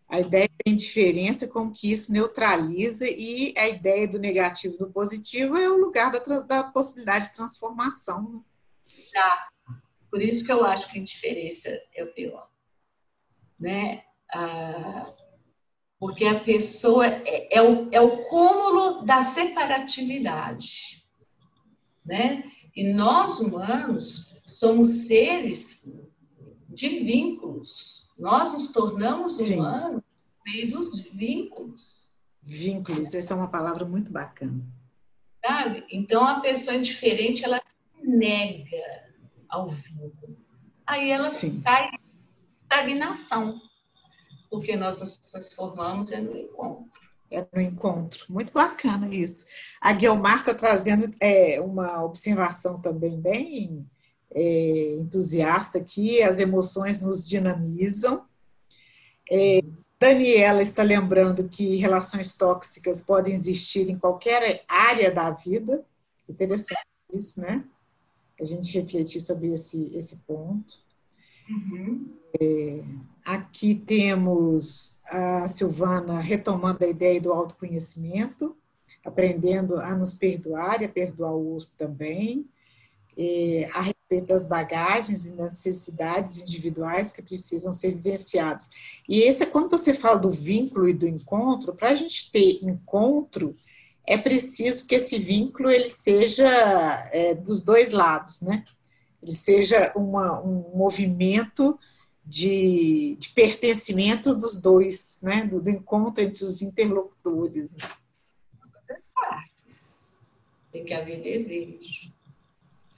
A ideia da indiferença, como que isso neutraliza, e a ideia do negativo e do positivo é o lugar da, da possibilidade de transformação. Tá. Por isso que eu acho que a indiferença é o pior. Né? Ah, porque a pessoa é, é, o, é o cúmulo da separatividade. Né? E nós, humanos, somos seres de vínculos. Nós nos tornamos humanos por meio dos vínculos. Vínculos, essa é uma palavra muito bacana. Sabe? Então, a pessoa indiferente, ela nega ao vínculo. aí ela cai em estagnação, porque nós nos transformamos no encontro. É no encontro. Muito bacana isso. A Guilmar está trazendo é, uma observação também bem é, entusiasta aqui, as emoções nos dinamizam. É, Daniela está lembrando que relações tóxicas podem existir em qualquer área da vida. Interessante isso, né? A gente refletir sobre esse, esse ponto. Uhum. É, aqui temos a Silvana retomando a ideia do autoconhecimento, aprendendo a nos perdoar e a perdoar o outro também é, a respeito das bagagens e necessidades individuais que precisam ser vivenciadas. E esse é quando você fala do vínculo e do encontro, para a gente ter encontro, é preciso que esse vínculo ele seja é, dos dois lados, né? Ele seja uma, um movimento de, de, pertencimento dos dois, né? Do, do, encontro entre os interlocutores. Né? Das partes. Tem que haver desejo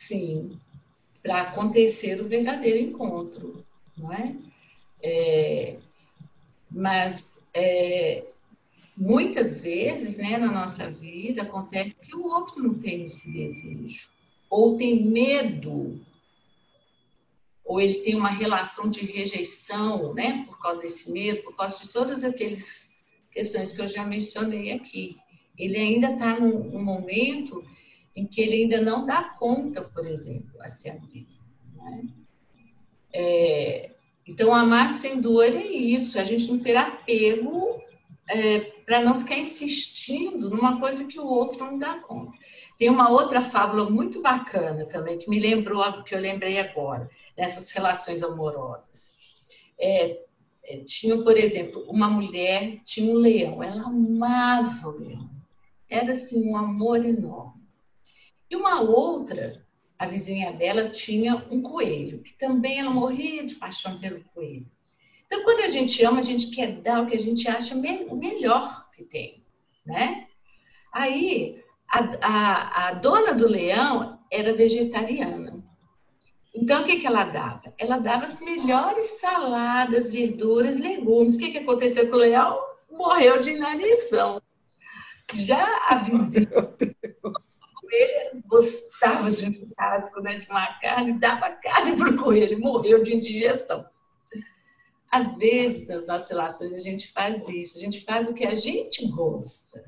sim, para acontecer o verdadeiro encontro, não é? é mas é, muitas vezes, né, na nossa vida, acontece que o outro não tem esse desejo, ou tem medo, ou ele tem uma relação de rejeição, né, por causa desse medo, por causa de todas aquelas questões que eu já mencionei aqui. Ele ainda está num, num momento em que ele ainda não dá conta, por exemplo, a se abrir. Né? É, então, amar sem dor é isso, a gente não ter apego é, para não ficar insistindo numa coisa que o outro não dá conta. Tem uma outra fábula muito bacana também, que me lembrou, que eu lembrei agora, nessas relações amorosas. É, é, tinha, por exemplo, uma mulher, tinha um leão, ela amava o leão. Era assim, um amor enorme. E uma outra, a vizinha dela, tinha um coelho, que também ela morria de paixão pelo coelho. Então, quando a gente ama, a gente quer dar o que a gente acha o melhor que tem, né? Aí, a, a, a dona do leão era vegetariana. Então, o que, que ela dava? Ela dava as melhores saladas, verduras, legumes. O que, que aconteceu com o leão? Morreu de inanição. Já a vizinha coelho gostava de um churrasco, né, de uma carne, dava carne para o coelho, morreu de indigestão. Às vezes, nas nossas relações, a gente faz isso, a gente faz o que a gente gosta.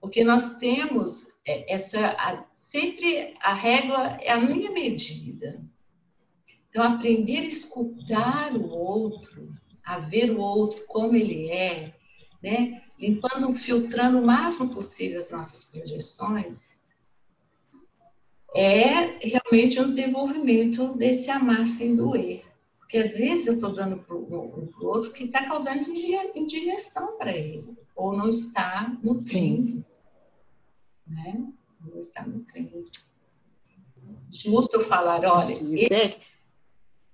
Porque nós temos é, essa. A, sempre a régua é a minha medida. Então, aprender a escutar o outro, a ver o outro como ele é, né? Limpando, filtrando o máximo possível as nossas projeções, é realmente um desenvolvimento desse amar sem doer. Porque às vezes eu estou dando para o outro que está causando indigestão para ele, ou não está nutrindo. Né? Não está nutrindo. Justo eu falar, olha,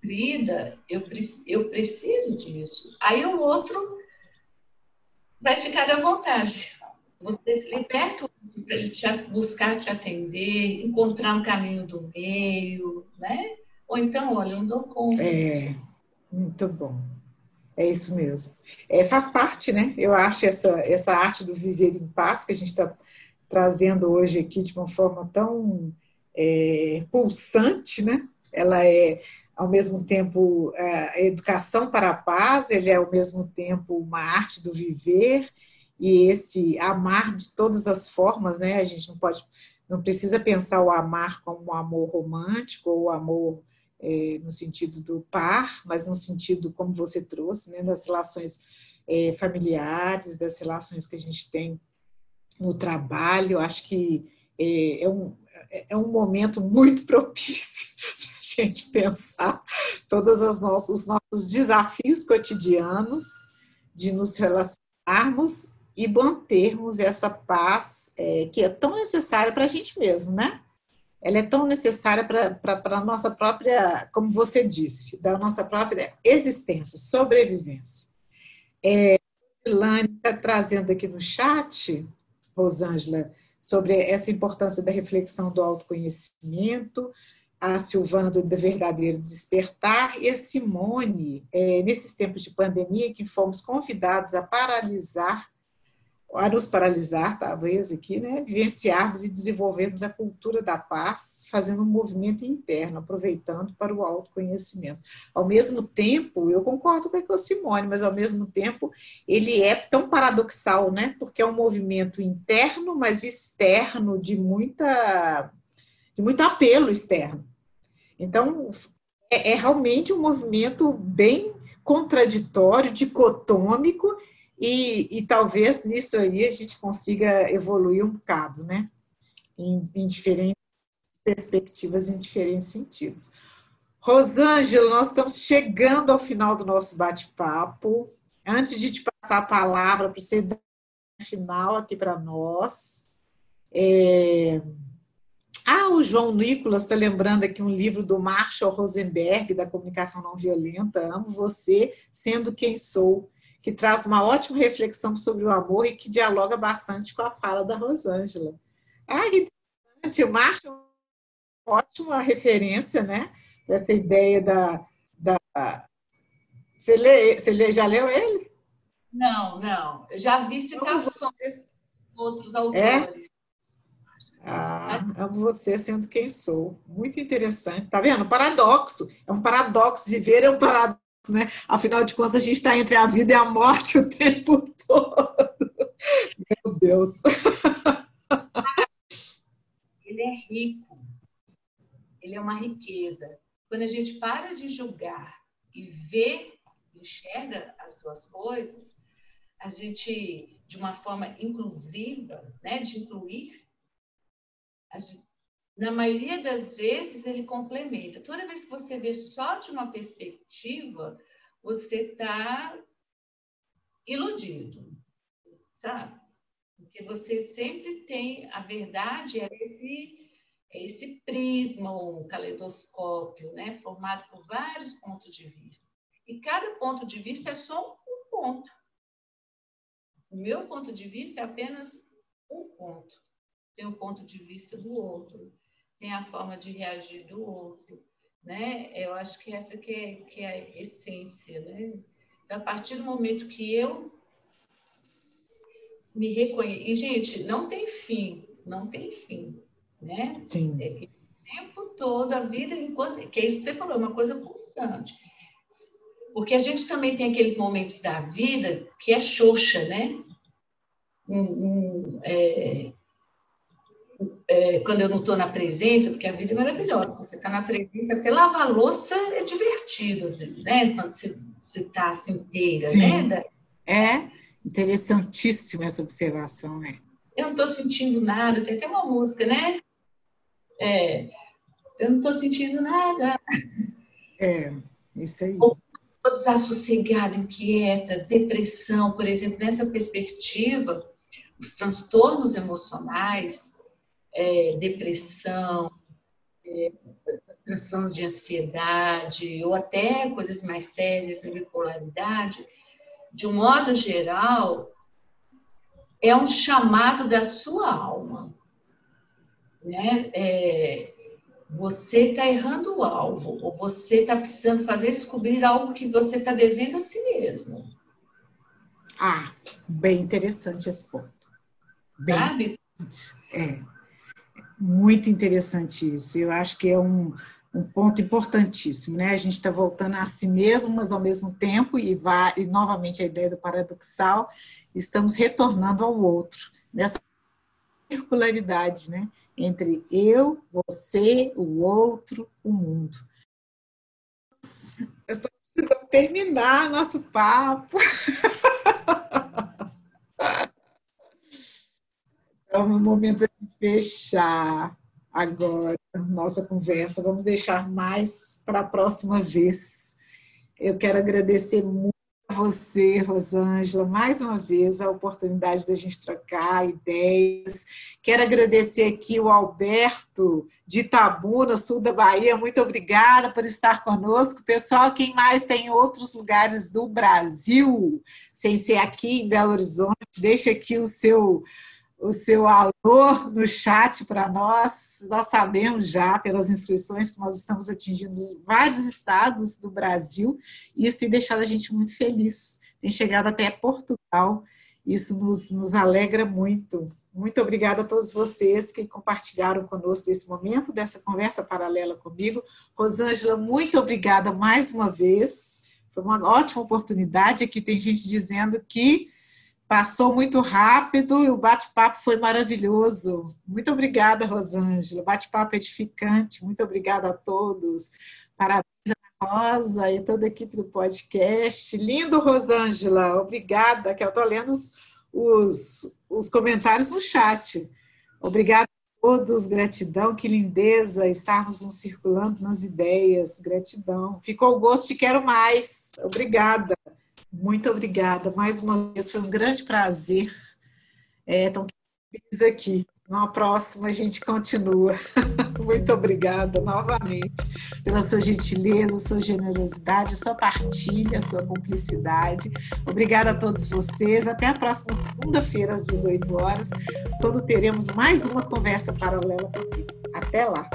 vida, eu, eu preciso disso. Aí o outro vai ficar à vontade. Você liberta para ele te buscar te atender, encontrar um caminho do meio, né? Ou então, olha, eu não dou conta. É, muito bom. É isso mesmo. É, faz parte, né? Eu acho essa, essa arte do viver em paz que a gente está trazendo hoje aqui de uma forma tão é, pulsante, né? Ela é ao mesmo tempo a educação para a paz, ele é ao mesmo tempo uma arte do viver e esse amar de todas as formas, né? A gente não pode, não precisa pensar o amar como um amor romântico ou amor é, no sentido do par, mas no sentido como você trouxe, né? Das relações é, familiares, das relações que a gente tem no trabalho. Acho que é, é um, é um momento muito propício gente pensar todos os nossos, nossos desafios cotidianos de nos relacionarmos e mantermos essa paz é, que é tão necessária para a gente mesmo, né? Ela é tão necessária para a nossa própria, como você disse, da nossa própria existência, sobrevivência. É, Lani está trazendo aqui no chat, Rosângela, sobre essa importância da reflexão do autoconhecimento, a Silvana do Verdadeiro Despertar e a Simone, é, nesses tempos de pandemia, que fomos convidados a paralisar a nos paralisar, talvez aqui, né, vivenciarmos e desenvolvermos a cultura da paz, fazendo um movimento interno, aproveitando para o autoconhecimento. Ao mesmo tempo, eu concordo com a Simone, mas ao mesmo tempo ele é tão paradoxal, né, porque é um movimento interno, mas externo de muita de muito apelo externo. Então, é, é realmente um movimento bem contraditório, dicotômico, e, e talvez nisso aí a gente consiga evoluir um bocado, né? Em, em diferentes perspectivas, em diferentes sentidos. Rosângela, nós estamos chegando ao final do nosso bate-papo. Antes de te passar a palavra para você dar final aqui para nós. É... Ah, o João Nicolas está lembrando aqui um livro do Marshall Rosenberg, da comunicação não violenta, Amo Você, Sendo Quem Sou que traz uma ótima reflexão sobre o amor e que dialoga bastante com a fala da Rosângela. Ah, que interessante. O Márcio uma ótima referência, né? Essa ideia da. da... Você, lê, você lê, já leu ele? Não, não. Eu já vi citações de outros é? autores. É? Ah, amo você sendo quem sou. Muito interessante. Tá vendo? Paradoxo. É um paradoxo. Viver é um paradoxo né? Afinal de contas, a gente está entre a vida e a morte o tempo todo. Meu Deus. Ele é rico. Ele é uma riqueza. Quando a gente para de julgar e vê, enxerga as duas coisas, a gente, de uma forma inclusiva, né, de incluir, na maioria das vezes ele complementa. Toda vez que você vê só de uma perspectiva, você está iludido, sabe? Porque você sempre tem a verdade é esse é esse prisma um caleidoscópio, né, formado por vários pontos de vista. E cada ponto de vista é só um ponto. O meu ponto de vista é apenas um ponto. Tem o ponto de vista do outro tem a forma de reagir do outro, né? Eu acho que essa que é, que é a essência, né? Então, a partir do momento que eu me reconheço... E, gente, não tem fim, não tem fim, né? Sim. É, o tempo todo, a vida, enquanto... Que é isso que você falou, é uma coisa pulsante. Porque a gente também tem aqueles momentos da vida que é xoxa, né? Um, um, é, é, quando eu não estou na presença, porque a vida é maravilhosa, você está na presença, até lavar louça é divertido, assim, né? Quando você está assim inteira, Sim. né? É interessantíssima essa observação, né? Eu não estou sentindo nada, tem até uma música, né? É, eu não estou sentindo nada. É, isso aí. Ou desassossegada, inquieta, depressão, por exemplo, nessa perspectiva, os transtornos emocionais, é, depressão, é, transtorno de ansiedade, ou até coisas mais sérias, de bipolaridade, de um modo geral, é um chamado da sua alma. Né? É, você está errando o alvo, ou você está precisando fazer descobrir algo que você está devendo a si mesmo. Ah, bem interessante esse ponto. Bem, Sabe? É. Muito interessante isso. Eu acho que é um, um ponto importantíssimo, né? A gente está voltando a si mesmo, mas ao mesmo tempo, e, vai, e novamente a ideia do paradoxal, estamos retornando ao outro, nessa circularidade, né? Entre eu, você, o outro, o mundo. Estamos precisando terminar nosso papo. Então, no momento de fechar agora nossa conversa, vamos deixar mais para a próxima vez. Eu quero agradecer muito a você, Rosângela, mais uma vez a oportunidade da gente trocar ideias. Quero agradecer aqui o Alberto de Itabuna, sul da Bahia. Muito obrigada por estar conosco. Pessoal, quem mais tem outros lugares do Brasil, sem ser aqui em Belo Horizonte, deixa aqui o seu o seu alô no chat para nós. Nós sabemos já, pelas inscrições, que nós estamos atingindo vários estados do Brasil, e isso tem deixado a gente muito feliz. Tem chegado até Portugal, isso nos, nos alegra muito. Muito obrigada a todos vocês que compartilharam conosco esse momento, dessa conversa paralela comigo. Rosângela, muito obrigada mais uma vez. Foi uma ótima oportunidade. Aqui tem gente dizendo que Passou muito rápido e o bate-papo foi maravilhoso. Muito obrigada, Rosângela. Bate-papo edificante. Muito obrigada a todos. Parabéns a Rosa e toda a equipe do podcast. Lindo, Rosângela. Obrigada, que eu estou lendo os, os, os comentários no chat. Obrigada a todos. Gratidão, que lindeza estarmos nos circulando nas ideias. Gratidão. Ficou o gosto de quero mais. Obrigada. Muito obrigada. Mais uma vez, foi um grande prazer. É, aqui. Na próxima a gente continua. Muito obrigada novamente pela sua gentileza, sua generosidade, sua partilha, sua cumplicidade. Obrigada a todos vocês. Até a próxima segunda-feira, às 18 horas, quando teremos mais uma conversa paralela comigo. Até lá!